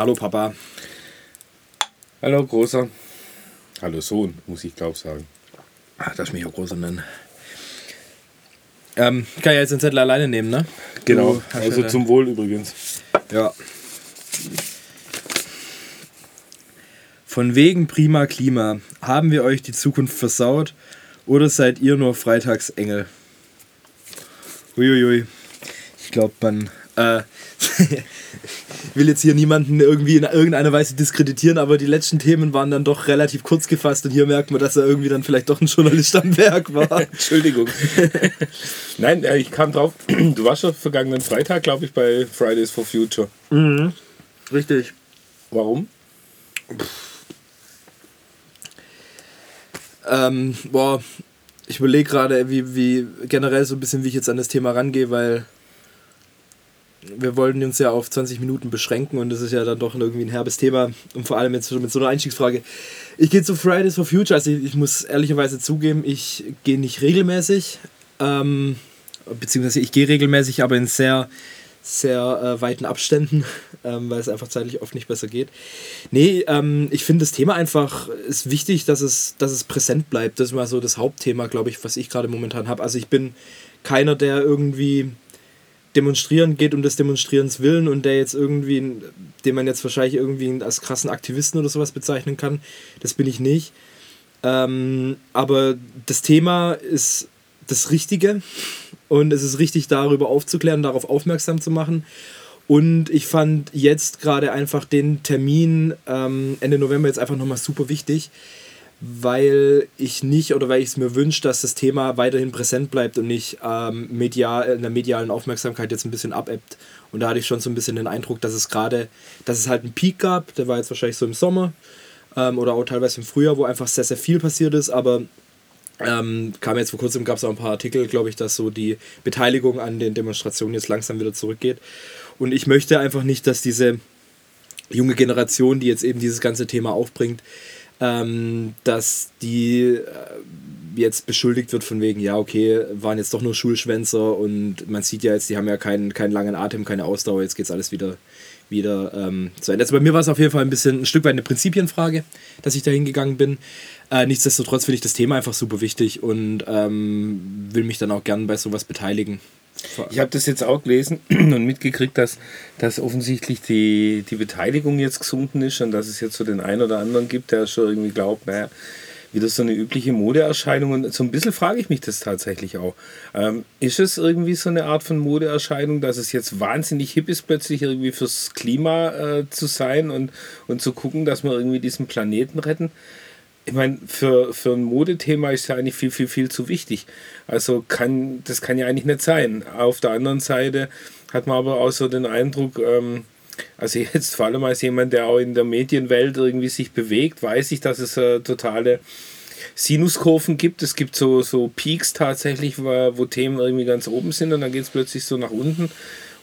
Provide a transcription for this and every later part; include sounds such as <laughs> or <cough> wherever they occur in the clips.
Hallo Papa. Hallo Großer. Hallo Sohn, muss ich glaube sagen. Ach, darf ich mich auch Großer nennen. Ähm, kann ja jetzt den Zettel alleine nehmen, ne? Genau, also zum Wohl übrigens. Ja. Von wegen prima Klima. Haben wir euch die Zukunft versaut oder seid ihr nur Freitagsengel? Uiuiui. Ich glaube, man äh, <laughs> will jetzt hier niemanden irgendwie in irgendeiner Weise diskreditieren, aber die letzten Themen waren dann doch relativ kurz gefasst und hier merkt man, dass er irgendwie dann vielleicht doch ein Journalist am Werk war. <laughs> Entschuldigung. Nein, ich kam drauf, <clears throat> du warst schon vergangenen Freitag, glaube ich, bei Fridays for Future. Mhm. Richtig. Warum? Ähm, boah, ich überlege gerade, wie, wie generell so ein bisschen, wie ich jetzt an das Thema rangehe, weil wir wollten uns ja auf 20 Minuten beschränken und das ist ja dann doch irgendwie ein herbes Thema und vor allem jetzt mit so einer Einstiegsfrage. Ich gehe zu Fridays for Future, also ich, ich muss ehrlicherweise zugeben, ich gehe nicht regelmäßig, ähm, beziehungsweise ich gehe regelmäßig, aber in sehr sehr äh, weiten Abständen, <laughs> ähm, weil es einfach zeitlich oft nicht besser geht. Nee, ähm, ich finde das Thema einfach ist wichtig, dass es, dass es präsent bleibt. Das ist mal so das Hauptthema, glaube ich, was ich gerade momentan habe. Also ich bin keiner, der irgendwie demonstrieren geht um des Demonstrierens willen und der jetzt irgendwie, den man jetzt wahrscheinlich irgendwie als krassen Aktivisten oder sowas bezeichnen kann. Das bin ich nicht. Ähm, aber das Thema ist das Richtige und es ist richtig, darüber aufzuklären, darauf aufmerksam zu machen. Und ich fand jetzt gerade einfach den Termin ähm, Ende November jetzt einfach nochmal super wichtig, weil ich nicht oder weil ich es mir wünsche, dass das Thema weiterhin präsent bleibt und nicht ähm, medial, in der medialen Aufmerksamkeit jetzt ein bisschen abebbt. Und da hatte ich schon so ein bisschen den Eindruck, dass es gerade, dass es halt einen Peak gab, der war jetzt wahrscheinlich so im Sommer ähm, oder auch teilweise im Frühjahr, wo einfach sehr, sehr viel passiert ist, aber ähm, kam jetzt vor kurzem, gab es auch ein paar Artikel, glaube ich, dass so die Beteiligung an den Demonstrationen jetzt langsam wieder zurückgeht. Und ich möchte einfach nicht, dass diese junge Generation, die jetzt eben dieses ganze Thema aufbringt, ähm, dass die äh, jetzt beschuldigt wird von wegen, ja, okay, waren jetzt doch nur Schulschwänzer und man sieht ja jetzt, die haben ja keinen, keinen langen Atem, keine Ausdauer, jetzt geht es alles wieder, wieder ähm, zu Ende. Also bei mir war es auf jeden Fall ein bisschen ein Stück weit eine Prinzipienfrage, dass ich da hingegangen bin. Äh, nichtsdestotrotz finde ich das Thema einfach super wichtig und ähm, will mich dann auch gern bei sowas beteiligen. Ich habe das jetzt auch gelesen <clears throat> und mitgekriegt, dass, dass offensichtlich die, die Beteiligung jetzt gesunken ist und dass es jetzt so den einen oder anderen gibt, der schon irgendwie glaubt, naja, wieder so eine übliche Modeerscheinung. Und so ein bisschen frage ich mich das tatsächlich auch. Ähm, ist es irgendwie so eine Art von Modeerscheinung, dass es jetzt wahnsinnig hip ist, plötzlich irgendwie fürs Klima äh, zu sein und, und zu gucken, dass wir irgendwie diesen Planeten retten? Ich meine, für, für ein Modethema ist ja eigentlich viel, viel, viel zu wichtig. Also kann, das kann ja eigentlich nicht sein. Auf der anderen Seite hat man aber auch so den Eindruck, ähm, also jetzt vor allem als jemand, der auch in der Medienwelt irgendwie sich bewegt, weiß ich, dass es äh, totale Sinuskurven gibt. Es gibt so, so Peaks tatsächlich, wo, wo Themen irgendwie ganz oben sind und dann geht es plötzlich so nach unten.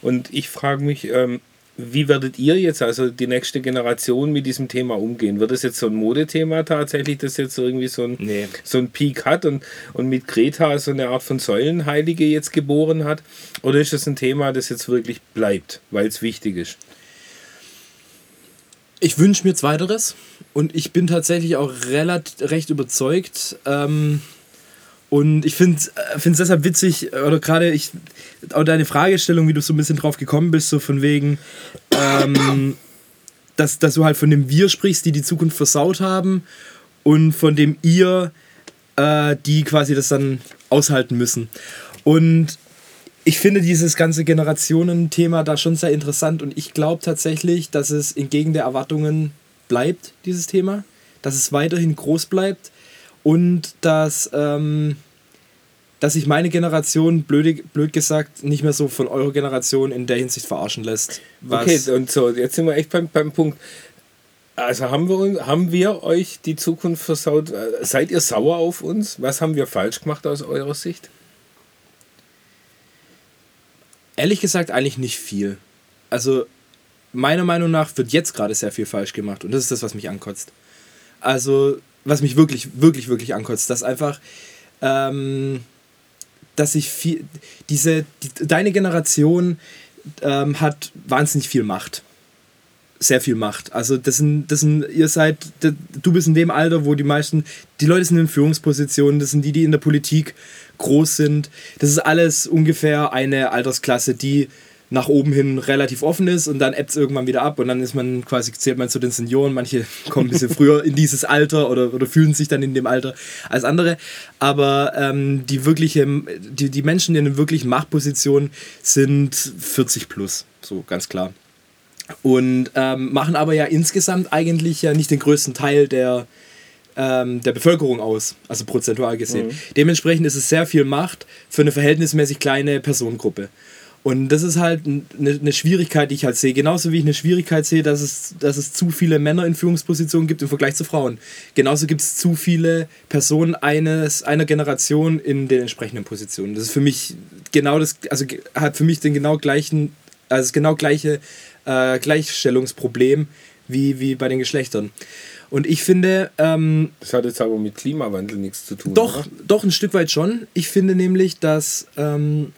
Und ich frage mich, ähm, wie werdet ihr jetzt, also die nächste Generation, mit diesem Thema umgehen? Wird es jetzt so ein Modethema tatsächlich, das jetzt irgendwie so ein, nee. so ein Peak hat und, und mit Greta so eine Art von Säulenheilige jetzt geboren hat? Oder ist es ein Thema, das jetzt wirklich bleibt, weil es wichtig ist? Ich wünsche mir zweiteres und ich bin tatsächlich auch relativ recht überzeugt. Ähm und ich finde es äh, deshalb witzig, oder gerade ich, auch deine Fragestellung, wie du so ein bisschen drauf gekommen bist, so von wegen, ähm, <coughs> dass, dass du halt von dem Wir sprichst, die die Zukunft versaut haben und von dem Ihr, äh, die quasi das dann aushalten müssen. Und ich finde dieses ganze Generationenthema da schon sehr interessant und ich glaube tatsächlich, dass es entgegen der Erwartungen bleibt, dieses Thema, dass es weiterhin groß bleibt und dass, ähm, dass sich meine Generation, blöd, blöd gesagt, nicht mehr so von eurer Generation in der Hinsicht verarschen lässt. okay, und so, jetzt sind wir echt beim, beim Punkt. Also haben wir, haben wir euch die Zukunft versaut? Seid ihr sauer auf uns? Was haben wir falsch gemacht aus eurer Sicht? Ehrlich gesagt, eigentlich nicht viel. Also, meiner Meinung nach wird jetzt gerade sehr viel falsch gemacht und das ist das, was mich ankotzt. Also, was mich wirklich, wirklich, wirklich ankotzt, dass einfach, ähm, dass ich viel, diese, die, deine Generation ähm, hat wahnsinnig viel Macht. sehr viel macht. Also das sind, das sind, ihr seid, du bist in dem Alter, wo die meisten, die Leute sind in Führungspositionen, das sind die, die in der Politik groß sind. Das ist alles ungefähr eine Altersklasse, die nach oben hin relativ offen ist und dann ebbt es irgendwann wieder ab und dann ist man quasi, zählt man zu den Senioren. Manche kommen ein bisschen früher in dieses Alter oder, oder fühlen sich dann in dem Alter als andere. Aber ähm, die wirkliche, die, die Menschen in den wirklichen Machtpositionen sind 40 plus, so ganz klar. Und ähm, machen aber ja insgesamt eigentlich ja nicht den größten Teil der, ähm, der Bevölkerung aus, also prozentual gesehen. Mhm. Dementsprechend ist es sehr viel Macht für eine verhältnismäßig kleine Personengruppe. Und das ist halt eine, eine Schwierigkeit, die ich halt sehe. Genauso wie ich eine Schwierigkeit sehe, dass es, dass es zu viele Männer in Führungspositionen gibt im Vergleich zu Frauen. Genauso gibt es zu viele Personen eines, einer Generation in den entsprechenden Positionen. Das ist für mich genau das, also hat für mich den genau gleichen, also das genau gleiche äh, Gleichstellungsproblem wie, wie bei den Geschlechtern. Und ich finde. Ähm, das hat jetzt aber mit Klimawandel nichts zu tun. Doch, oder? doch ein Stück weit schon. Ich finde nämlich, dass ähm,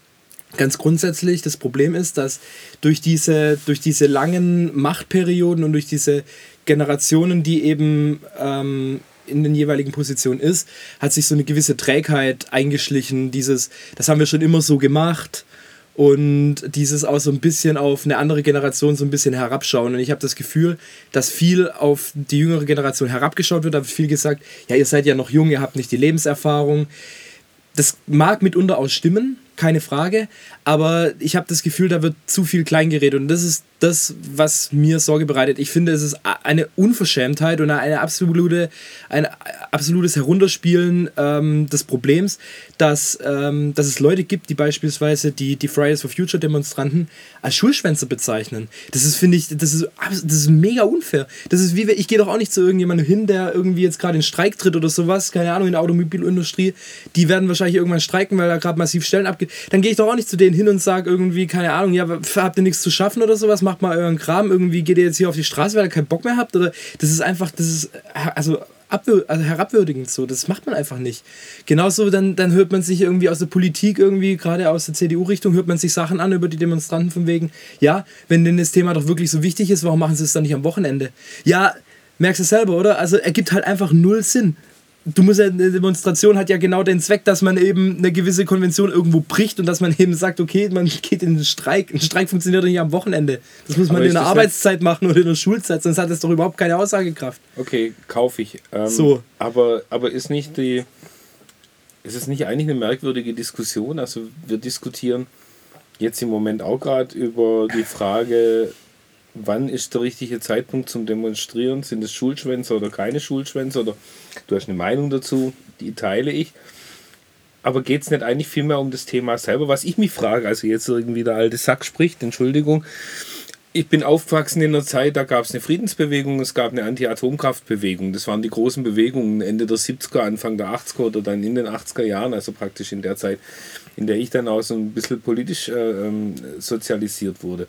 ganz grundsätzlich das Problem ist, dass durch diese, durch diese langen Machtperioden und durch diese Generationen, die eben ähm, in den jeweiligen Positionen ist, hat sich so eine gewisse Trägheit eingeschlichen. Dieses, das haben wir schon immer so gemacht und dieses auch so ein bisschen auf eine andere Generation so ein bisschen herabschauen. Und ich habe das Gefühl, dass viel auf die jüngere Generation herabgeschaut wird. Da wird viel gesagt, ja, ihr seid ja noch jung, ihr habt nicht die Lebenserfahrung. Das mag mitunter auch stimmen, keine Frage. Aber ich habe das Gefühl, da wird zu viel kleingeredet. Und das ist das, was mir Sorge bereitet. Ich finde, es ist eine Unverschämtheit und eine absolute, ein absolutes Herunterspielen ähm, des Problems, dass, ähm, dass es Leute gibt, die beispielsweise die, die Fridays for Future Demonstranten als Schulschwänzer bezeichnen. Das ist, finde ich, das ist, das ist mega unfair. Das ist wie, ich gehe doch auch nicht zu irgendjemandem hin, der irgendwie jetzt gerade in Streik tritt oder sowas, keine Ahnung, in der Automobilindustrie. Die werden wahrscheinlich irgendwann streiken, weil da gerade massiv Stellen abgeht. Dann gehe ich doch auch nicht zu denen hin und sage irgendwie, keine Ahnung, ja, habt ihr nichts zu schaffen oder sowas, macht mal euren Kram, irgendwie geht ihr jetzt hier auf die Straße, weil ihr keinen Bock mehr habt oder das ist einfach, das ist, also also herabwürdigend so. Das macht man einfach nicht. Genauso dann, dann hört man sich irgendwie aus der Politik irgendwie, gerade aus der CDU-Richtung, hört man sich Sachen an über die Demonstranten von wegen, ja, wenn denn das Thema doch wirklich so wichtig ist, warum machen sie es dann nicht am Wochenende? Ja, merkst du selber, oder? Also ergibt halt einfach null Sinn du musst ja, eine Demonstration hat ja genau den Zweck, dass man eben eine gewisse Konvention irgendwo bricht und dass man eben sagt, okay, man geht in den Streik. Ein Streik funktioniert doch nicht am Wochenende. Das muss man in der Arbeitszeit machen oder in der Schulzeit, sonst hat das doch überhaupt keine Aussagekraft. Okay, kaufe ich. Ähm, so. Aber, aber ist nicht die. Ist es nicht eigentlich eine merkwürdige Diskussion? Also wir diskutieren jetzt im Moment auch gerade über die Frage, wann ist der richtige Zeitpunkt zum Demonstrieren? Sind es Schulschwänze oder keine Schulschwänze? Oder du hast eine Meinung dazu, die teile ich. Aber geht es nicht eigentlich vielmehr um das Thema selber? Was ich mich frage, also jetzt irgendwie der alte Sack spricht, Entschuldigung. Ich bin aufgewachsen in einer Zeit, da gab es eine Friedensbewegung, es gab eine Anti-Atomkraftbewegung. Das waren die großen Bewegungen Ende der 70er, Anfang der 80er oder dann in den 80er Jahren, also praktisch in der Zeit, in der ich dann auch so ein bisschen politisch äh, ähm, sozialisiert wurde.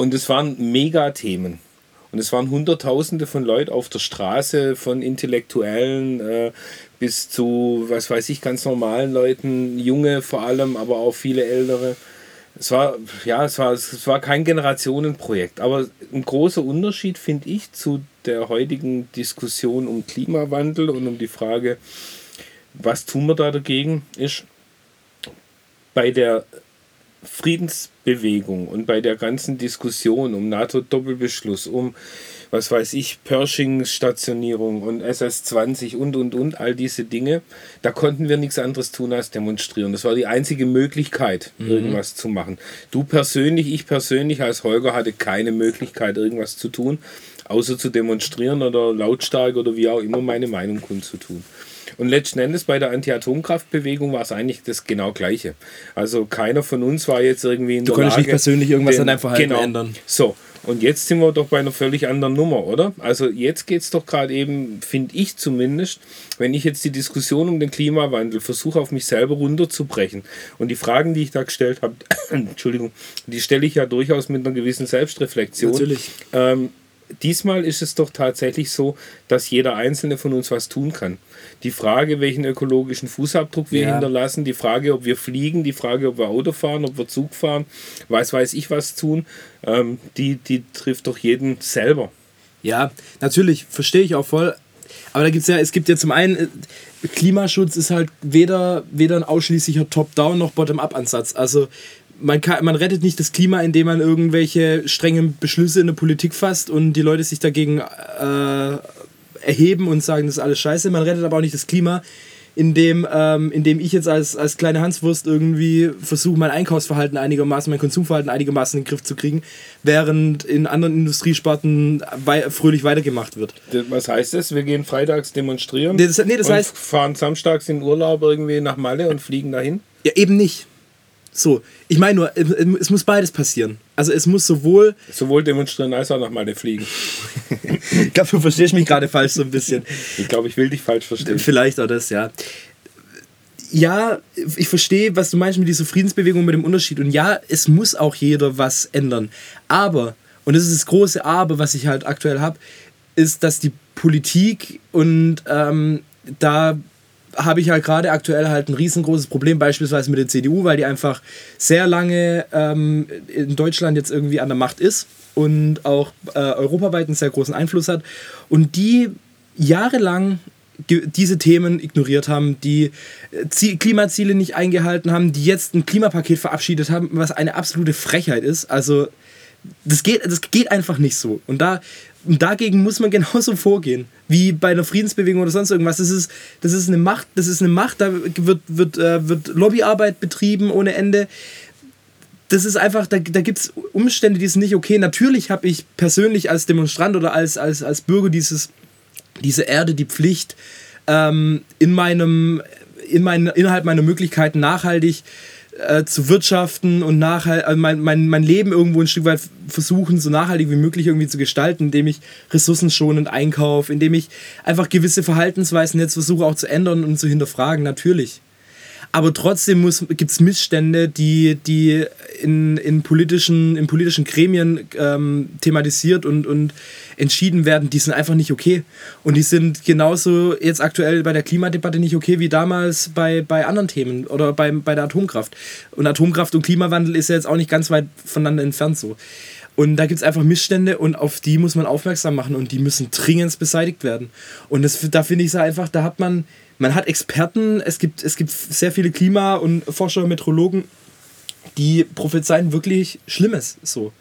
Und es waren Megathemen. Und es waren Hunderttausende von Leuten auf der Straße, von Intellektuellen äh, bis zu, was weiß ich, ganz normalen Leuten, junge vor allem, aber auch viele ältere. Es war, ja, es war, es war kein Generationenprojekt, aber ein großer Unterschied finde ich zu der heutigen Diskussion um Klimawandel und um die Frage, was tun wir da dagegen, ist bei der Friedensbewegung und bei der ganzen Diskussion um NATO-Doppelbeschluss, um, was weiß ich, Pershing-Stationierung und SS-20 und, und, und, all diese Dinge, da konnten wir nichts anderes tun als demonstrieren. Das war die einzige Möglichkeit, mhm. irgendwas zu machen. Du persönlich, ich persönlich als Holger hatte keine Möglichkeit, irgendwas zu tun, außer zu demonstrieren oder lautstark oder wie auch immer meine Meinung kundzutun. Und letzten Endes bei der Anti-Atomkraftbewegung war es eigentlich das genau Gleiche. Also keiner von uns war jetzt irgendwie in du der Lage... Du konntest nicht persönlich irgendwas den, an deinem Verhalten genau, ändern. So, und jetzt sind wir doch bei einer völlig anderen Nummer, oder? Also jetzt geht es doch gerade eben, finde ich zumindest, wenn ich jetzt die Diskussion um den Klimawandel versuche, auf mich selber runterzubrechen. Und die Fragen, die ich da gestellt habe, <coughs> Entschuldigung, die stelle ich ja durchaus mit einer gewissen Selbstreflexion. Natürlich. Ähm, diesmal ist es doch tatsächlich so, dass jeder Einzelne von uns was tun kann. Die Frage, welchen ökologischen Fußabdruck wir ja. hinterlassen, die Frage, ob wir fliegen, die Frage, ob wir Auto fahren, ob wir Zug fahren, weiß weiß ich was tun, ähm, die, die trifft doch jeden selber. Ja, natürlich, verstehe ich auch voll. Aber da gibt es ja, es gibt ja zum einen, äh, Klimaschutz ist halt weder, weder ein ausschließlicher Top-Down noch Bottom-up-Ansatz. Also man, kann, man rettet nicht das Klima, indem man irgendwelche strengen Beschlüsse in der Politik fasst und die Leute sich dagegen äh, erheben und sagen, das ist alles scheiße. Man rettet aber auch nicht das Klima, indem, ähm, indem ich jetzt als, als kleine Hanswurst irgendwie versuche, mein Einkaufsverhalten einigermaßen, mein Konsumverhalten einigermaßen in den Griff zu kriegen, während in anderen Industriesparten wei fröhlich weitergemacht wird. Was heißt das? Wir gehen freitags demonstrieren nee, das, nee, das heißt, fahren samstags in Urlaub irgendwie nach Malle und fliegen dahin? Ja, eben nicht. So, ich meine nur, es muss beides passieren. Also es muss sowohl... Sowohl demonstrieren als auch nochmal fliegen. <laughs> ich glaube, du verstehst mich gerade falsch so ein bisschen. Ich glaube, ich will dich falsch verstehen. Vielleicht auch das, ja. Ja, ich verstehe, was du meinst mit dieser Friedensbewegung, mit dem Unterschied. Und ja, es muss auch jeder was ändern. Aber, und das ist das große Aber, was ich halt aktuell habe, ist, dass die Politik und ähm, da habe ich halt gerade aktuell halt ein riesengroßes Problem, beispielsweise mit der CDU, weil die einfach sehr lange ähm, in Deutschland jetzt irgendwie an der Macht ist und auch äh, europaweit einen sehr großen Einfluss hat. Und die jahrelang diese Themen ignoriert haben, die äh, Klimaziele nicht eingehalten haben, die jetzt ein Klimapaket verabschiedet haben, was eine absolute Frechheit ist. Also das geht, das geht einfach nicht so. Und da und dagegen muss man <laughs> genauso vorgehen, wie bei einer Friedensbewegung oder sonst irgendwas. Das ist, das ist eine Macht, das ist eine Macht, da wird, wird, äh, wird Lobbyarbeit betrieben ohne Ende. Das ist einfach, da, da gibt es Umstände, die sind nicht okay. Natürlich habe ich persönlich als Demonstrant oder als, als, als Bürger dieses, diese Erde die Pflicht, ähm, in meinem, in mein, innerhalb meiner Möglichkeiten nachhaltig äh, zu wirtschaften und nachhalt, also mein, mein, mein Leben irgendwo ein Stück weit versuchen, so nachhaltig wie möglich irgendwie zu gestalten, indem ich ressourcenschonend einkaufe, indem ich einfach gewisse Verhaltensweisen jetzt versuche auch zu ändern und zu hinterfragen, natürlich. Aber trotzdem gibt es Missstände, die, die in, in, politischen, in politischen Gremien ähm, thematisiert und, und entschieden werden, die sind einfach nicht okay. Und die sind genauso jetzt aktuell bei der Klimadebatte nicht okay wie damals bei, bei anderen Themen oder bei, bei der Atomkraft. Und Atomkraft und Klimawandel ist ja jetzt auch nicht ganz weit voneinander entfernt so. Und da gibt es einfach Missstände und auf die muss man aufmerksam machen und die müssen dringend beseitigt werden. Und das, da finde ich es einfach, da hat man, man hat Experten, es gibt, es gibt sehr viele Klima- und Forscher, Metrologen, die prophezeien wirklich Schlimmes so.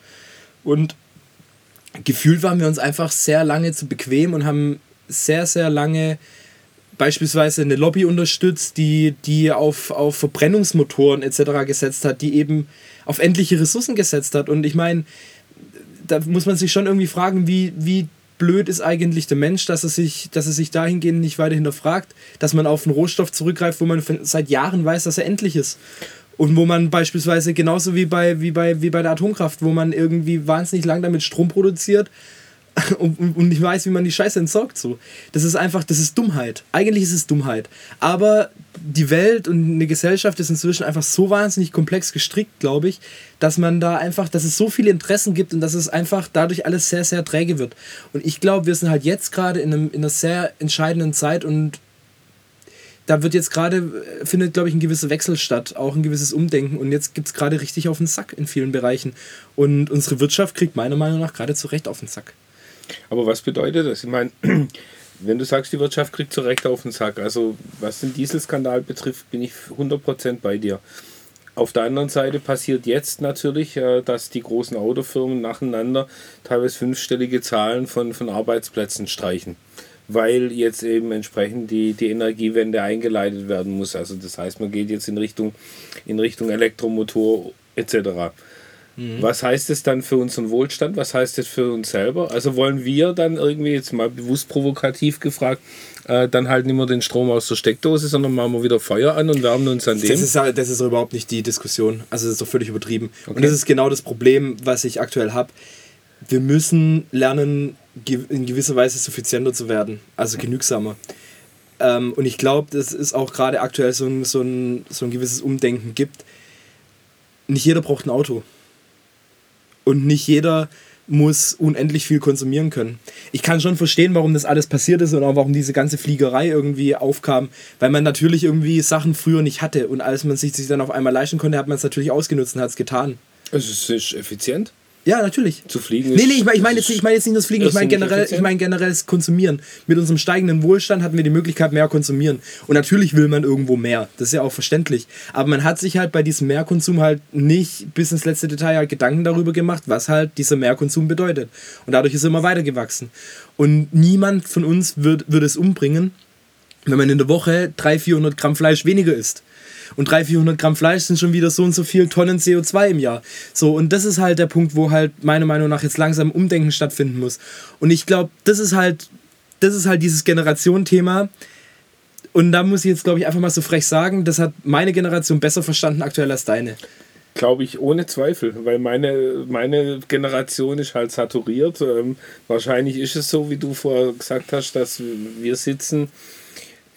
Und gefühlt waren wir uns einfach sehr lange zu bequem und haben sehr, sehr lange beispielsweise eine Lobby unterstützt, die, die auf, auf Verbrennungsmotoren etc. gesetzt hat, die eben auf endliche Ressourcen gesetzt hat. Und ich meine, da muss man sich schon irgendwie fragen, wie, wie blöd ist eigentlich der Mensch, dass er sich, dass er sich dahingehend nicht weiter hinterfragt, dass man auf einen Rohstoff zurückgreift, wo man seit Jahren weiß, dass er endlich ist. Und wo man beispielsweise genauso wie bei, wie bei, wie bei der Atomkraft, wo man irgendwie wahnsinnig lang damit Strom produziert <laughs> und, und nicht weiß, wie man die Scheiße entsorgt. So. Das ist einfach, das ist Dummheit. Eigentlich ist es Dummheit. Aber die Welt und eine Gesellschaft ist inzwischen einfach so wahnsinnig komplex gestrickt, glaube ich, dass man da einfach, dass es so viele Interessen gibt und dass es einfach dadurch alles sehr, sehr träge wird. Und ich glaube, wir sind halt jetzt gerade in, in einer sehr entscheidenden Zeit und da wird jetzt gerade, äh, findet, glaube ich, ein gewisser Wechsel statt, auch ein gewisses Umdenken. Und jetzt gibt es gerade richtig auf den Sack in vielen Bereichen. Und unsere Wirtschaft kriegt meiner Meinung nach gerade zu Recht auf den Sack. Aber was bedeutet das? Ich meine, <clears throat> wenn du sagst, die Wirtschaft kriegt zu Recht auf den Sack, also was den Dieselskandal betrifft, bin ich 100% bei dir. Auf der anderen Seite passiert jetzt natürlich, äh, dass die großen Autofirmen nacheinander teilweise fünfstellige Zahlen von, von Arbeitsplätzen streichen weil jetzt eben entsprechend die, die Energiewende eingeleitet werden muss. Also das heißt, man geht jetzt in Richtung, in Richtung Elektromotor etc. Mhm. Was heißt es dann für unseren Wohlstand? Was heißt es für uns selber? Also wollen wir dann irgendwie, jetzt mal bewusst provokativ gefragt, äh, dann halt nicht mehr den Strom aus der Steckdose, sondern machen wir wieder Feuer an und wärmen uns an dem? Das ist, das ist überhaupt nicht die Diskussion. Also das ist doch völlig übertrieben. Okay. Und das ist genau das Problem, was ich aktuell habe. Wir müssen lernen, in gewisser Weise suffizienter zu werden, also genügsamer. Ähm, und ich glaube, dass es auch gerade aktuell so ein, so, ein, so ein gewisses Umdenken gibt. Nicht jeder braucht ein Auto. Und nicht jeder muss unendlich viel konsumieren können. Ich kann schon verstehen, warum das alles passiert ist und auch warum diese ganze Fliegerei irgendwie aufkam, weil man natürlich irgendwie Sachen früher nicht hatte und als man sich, sich dann auf einmal leisten konnte, hat man es natürlich ausgenutzt und hat es getan. Es ist effizient. Ja, natürlich. Zu fliegen Nee, nee, ich meine ich mein jetzt, nicht- ich mein jetzt nicht das Fliegen, ich meine generell, ich mein generell das Konsumieren. Mit unserem steigenden Wohlstand hatten wir die Möglichkeit, mehr konsumieren. Und natürlich will man irgendwo mehr. Das ist ja auch verständlich. Aber man hat sich halt bei diesem Mehrkonsum halt nicht bis ins letzte Detail halt Gedanken darüber gemacht, was halt dieser Mehrkonsum bedeutet. Und dadurch ist er immer weiter gewachsen. Und niemand von uns wird, würde es umbringen, wenn man in der Woche 300, 400 Gramm Fleisch weniger isst. Und 300, 400 Gramm Fleisch sind schon wieder so und so viel Tonnen CO2 im Jahr. So, und das ist halt der Punkt, wo halt meiner Meinung nach jetzt langsam Umdenken stattfinden muss. Und ich glaube, das ist halt, das ist halt dieses Generationenthema. Und da muss ich jetzt, glaube ich, einfach mal so frech sagen, das hat meine Generation besser verstanden aktuell als deine. Glaube ich, ohne Zweifel, weil meine, meine Generation ist halt saturiert. Ähm, wahrscheinlich ist es so, wie du vorher gesagt hast, dass wir sitzen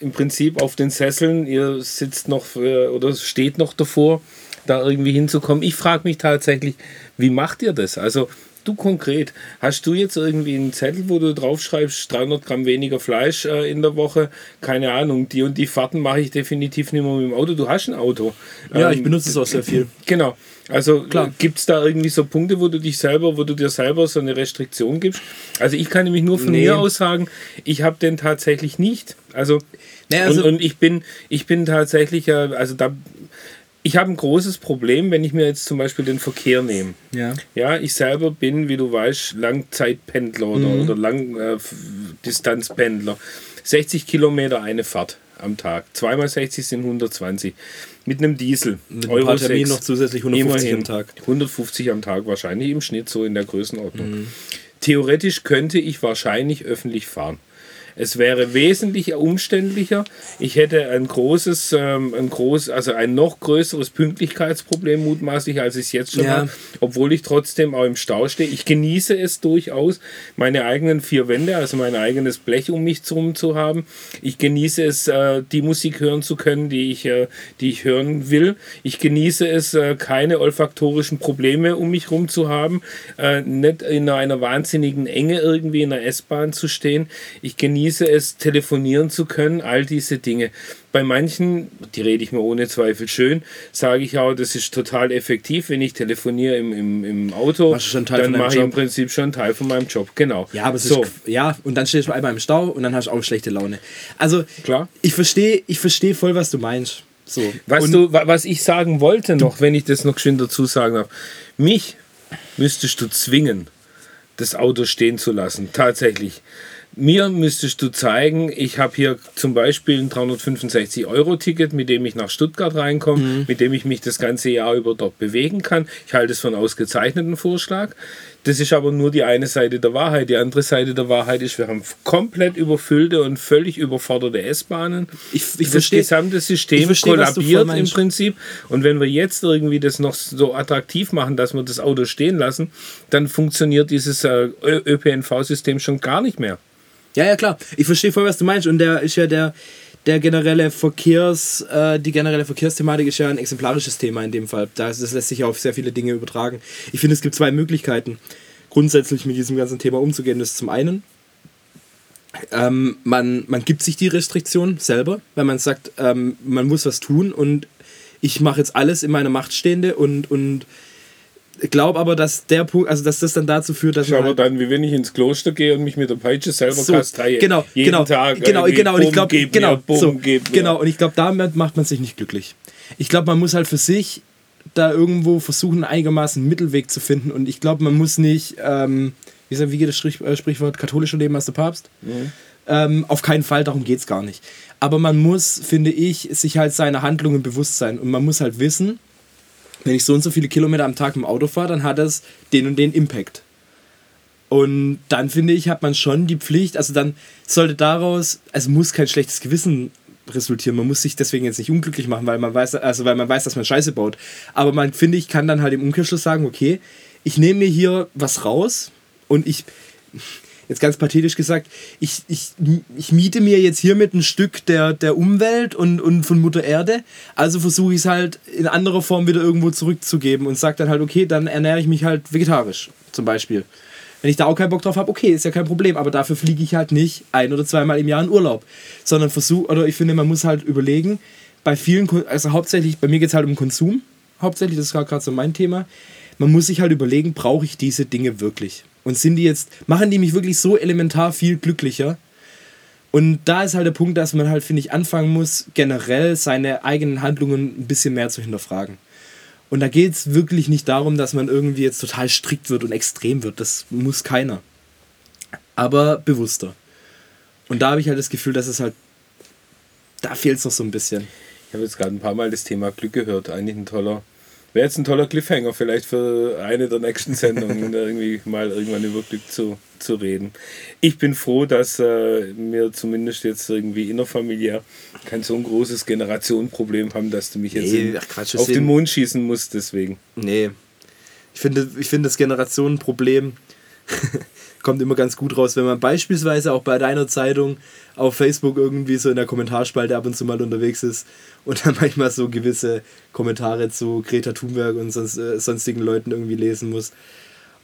im Prinzip auf den Sesseln, ihr sitzt noch für, oder steht noch davor, da irgendwie hinzukommen. Ich frage mich tatsächlich, wie macht ihr das? Also du konkret, hast du jetzt irgendwie einen Zettel, wo du draufschreibst, 300 Gramm weniger Fleisch äh, in der Woche? Keine Ahnung, die und die Fahrten mache ich definitiv nicht mehr mit dem Auto. Du hast ein Auto. Ja, Ähm, ich benutze es auch sehr viel. Genau. Also Klar. gibt es da irgendwie so Punkte, wo du dich selber, wo du dir selber so eine Restriktion gibst? Also ich kann nämlich nur von Nee. mir aus sagen, ich habe den tatsächlich nicht. Also, Naja, also- und, und ich bin, ich bin tatsächlich, ja, also da, ich habe ein großes Problem, wenn ich mir jetzt zum Beispiel den Verkehr nehme. Ja. Ja, ich selber bin, wie du weißt, Langzeitpendler oder, Mhm. oder Langdistanzpendler. 60 Kilometer eine Fahrt am Tag. Zweimal 60 sind 120. Mit einem Diesel. Mit ein paar Terminen 6. noch zusätzlich 150 Immerhin. am Tag. 150 am Tag wahrscheinlich im Schnitt so in der Größenordnung. Mhm. Theoretisch könnte ich wahrscheinlich öffentlich fahren. Es wäre wesentlich umständlicher. Ich hätte ein großes, ähm, ein groß, also ein noch größeres Pünktlichkeitsproblem mutmaßlich, als ich es jetzt schon Ja. habe, obwohl ich trotzdem auch im Stau stehe. Ich genieße es durchaus, meine eigenen vier Wände, also mein eigenes Blech um mich herum zu haben. Ich genieße es, äh, die Musik hören zu können, die ich, äh, die ich hören will. Ich genieße es, äh, keine olfaktorischen Probleme um mich herum zu haben, äh, nicht in einer wahnsinnigen Enge irgendwie in der S-Bahn zu stehen. Ich genieße es, telefonieren zu können, all diese Dinge. Bei manchen, die rede ich mir ohne Zweifel schön, sage ich auch, das ist total effektiv, wenn ich telefoniere im, im, im Auto, dann mache ich im. Prinzip schon einen Teil von meinem Job, genau. Ja, aber so, ist, ja, und dann stehst du einmal im Stau und dann hast du auch schlechte Laune. Also, Klar. ich verstehe ich versteh voll, was du meinst. So. Was, und, du, wa- was ich sagen wollte noch, wenn ich das noch schön dazu sagen darf, mich müsstest du zwingen, das Auto stehen zu lassen, tatsächlich. Mir müsstest du zeigen, ich habe hier zum Beispiel ein 365-Euro-Ticket, mit dem ich nach Stuttgart reinkomme, Mhm. mit dem ich mich das ganze Jahr über dort bewegen kann. Ich halte es für einen ausgezeichneten Vorschlag. Das ist aber nur die eine Seite der Wahrheit. Die andere Seite der Wahrheit ist, wir haben komplett überfüllte und völlig überforderte S-Bahnen. Ich- ich das versteh- gesamte System versteh, was du voll kollabiert im. Prinzip. Und wenn wir jetzt irgendwie das noch so attraktiv machen, dass wir das Auto stehen lassen, dann funktioniert dieses äh, ÖPNV-System schon gar nicht mehr. Ja, ja, klar. Ich verstehe voll, was du meinst. Und der ist ja der, der generelle Verkehrs, äh, die generelle Verkehrsthematik ist ja ein exemplarisches Thema in dem Fall. Das, das lässt sich auf sehr viele Dinge übertragen. Ich finde, es gibt zwei Möglichkeiten, grundsätzlich mit diesem ganzen Thema umzugehen. Das ist zum einen, ähm, man, man gibt sich die Restriktion selber, weil man sagt, ähm, man muss was tun und ich mache jetzt alles in meiner Macht Stehende und, und glaube aber, dass der Punkt, also dass das dann dazu führt, dass Schau man aber halt- dann, wie wenn ich ins Kloster gehe und mich mit der Peitsche selber so, kastreie. genau, Jeden genau, Tag. genau, genau, und ich glaube, genau, mir, so, genau, und ich glaube, damit macht man sich nicht glücklich. Ich glaube, man muss halt für sich da irgendwo versuchen, einigermaßen einen Mittelweg zu finden. Und ich glaube, man muss nicht, ähm, wie, sagt- wie geht das Sprich, äh, Sprichwort, katholischer Leben als der Papst? Mhm. Ähm, auf keinen Fall, darum geht es gar nicht. Aber man muss, finde ich, sich halt seiner Handlungen bewusst sein. Und man muss halt wissen, wenn ich so und so viele Kilometer am Tag im Auto fahre, dann hat das den und den Impact. Und dann finde ich, hat man schon die Pflicht, also dann sollte daraus, also muss kein schlechtes Gewissen resultieren. Man muss sich deswegen jetzt nicht unglücklich machen, weil man weiß, also weil man weiß, dass man Scheiße baut. Aber man finde ich kann dann halt im Umkehrschluss sagen, okay, ich nehme mir hier was raus und ich jetzt ganz pathetisch gesagt, ich, ich, ich miete mir jetzt hiermit ein Stück der, der Umwelt und, und von Mutter Erde. Also versuche ich es halt in anderer Form wieder irgendwo zurückzugeben und sage dann halt, okay, dann ernähre ich mich halt vegetarisch zum Beispiel. Wenn ich da auch keinen Bock drauf habe, okay, ist ja kein Problem, aber dafür fliege ich halt nicht ein oder zweimal im Jahr in Urlaub, sondern versuche, oder ich finde, man muss halt überlegen, bei vielen, also hauptsächlich, bei mir geht es halt um Konsum, hauptsächlich, das ist gerade so mein Thema, man muss sich halt überlegen, brauche ich diese Dinge wirklich? Und sind die jetzt, machen die mich wirklich so elementar viel glücklicher? Und da ist halt der Punkt, dass man halt, finde ich, anfangen muss, generell seine eigenen Handlungen ein bisschen mehr zu hinterfragen. Und da geht es wirklich nicht darum, dass man irgendwie jetzt total strikt wird und extrem wird. Das muss keiner. Aber bewusster. Und da habe ich halt das Gefühl, dass es halt, da fehlt es noch so ein bisschen. Ich habe jetzt gerade ein paar Mal das Thema Glück gehört. Eigentlich ein toller, Wäre jetzt ein toller Cliffhanger vielleicht für eine der nächsten Sendungen, <laughs> irgendwie mal irgendwann über Glück zu, zu reden. Ich bin froh, dass äh, wir zumindest jetzt irgendwie innerfamiliär kein so ein großes Generationenproblem haben, dass du mich jetzt nee, in, ach, Quatsch, auf den Mond schießen musst, deswegen. Nee. Ich finde, ich finde das Generationenproblem <laughs> kommt immer ganz gut raus, wenn man beispielsweise auch bei deiner Zeitung auf Facebook irgendwie so in der Kommentarspalte ab und zu mal unterwegs ist und dann <laughs> manchmal so gewisse Kommentare zu Greta Thunberg und sonst, äh, sonstigen Leuten irgendwie lesen muss.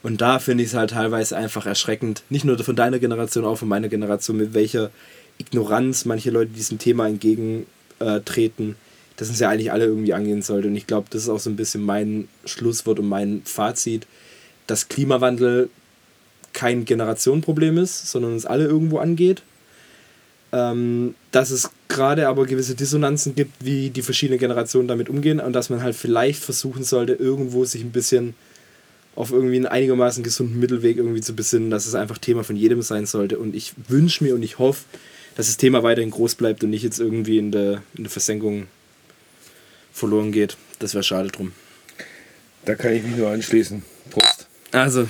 Und da finde ich es halt teilweise einfach erschreckend, nicht nur von deiner Generation, auch von meiner Generation, mit welcher Ignoranz manche Leute diesem Thema entgegentreten, dass es ja eigentlich alle irgendwie angehen sollte. Und ich glaube, das ist auch so ein bisschen mein Schlusswort und mein Fazit, dass Klimawandel kein Generationenproblem ist, sondern uns alle irgendwo angeht ähm, dass es gerade aber gewisse Dissonanzen gibt, wie die verschiedenen Generationen damit umgehen und dass man halt vielleicht versuchen sollte, irgendwo sich ein bisschen auf irgendwie einen einigermaßen gesunden Mittelweg irgendwie zu besinnen, dass es einfach Thema von jedem sein sollte. Und ich wünsche mir und ich hoffe, dass das Thema weiterhin groß bleibt und nicht jetzt irgendwie in der, in der Versenkung verloren geht. Das wäre schade drum. Da kann ich mich nur anschließen. Prost. Also,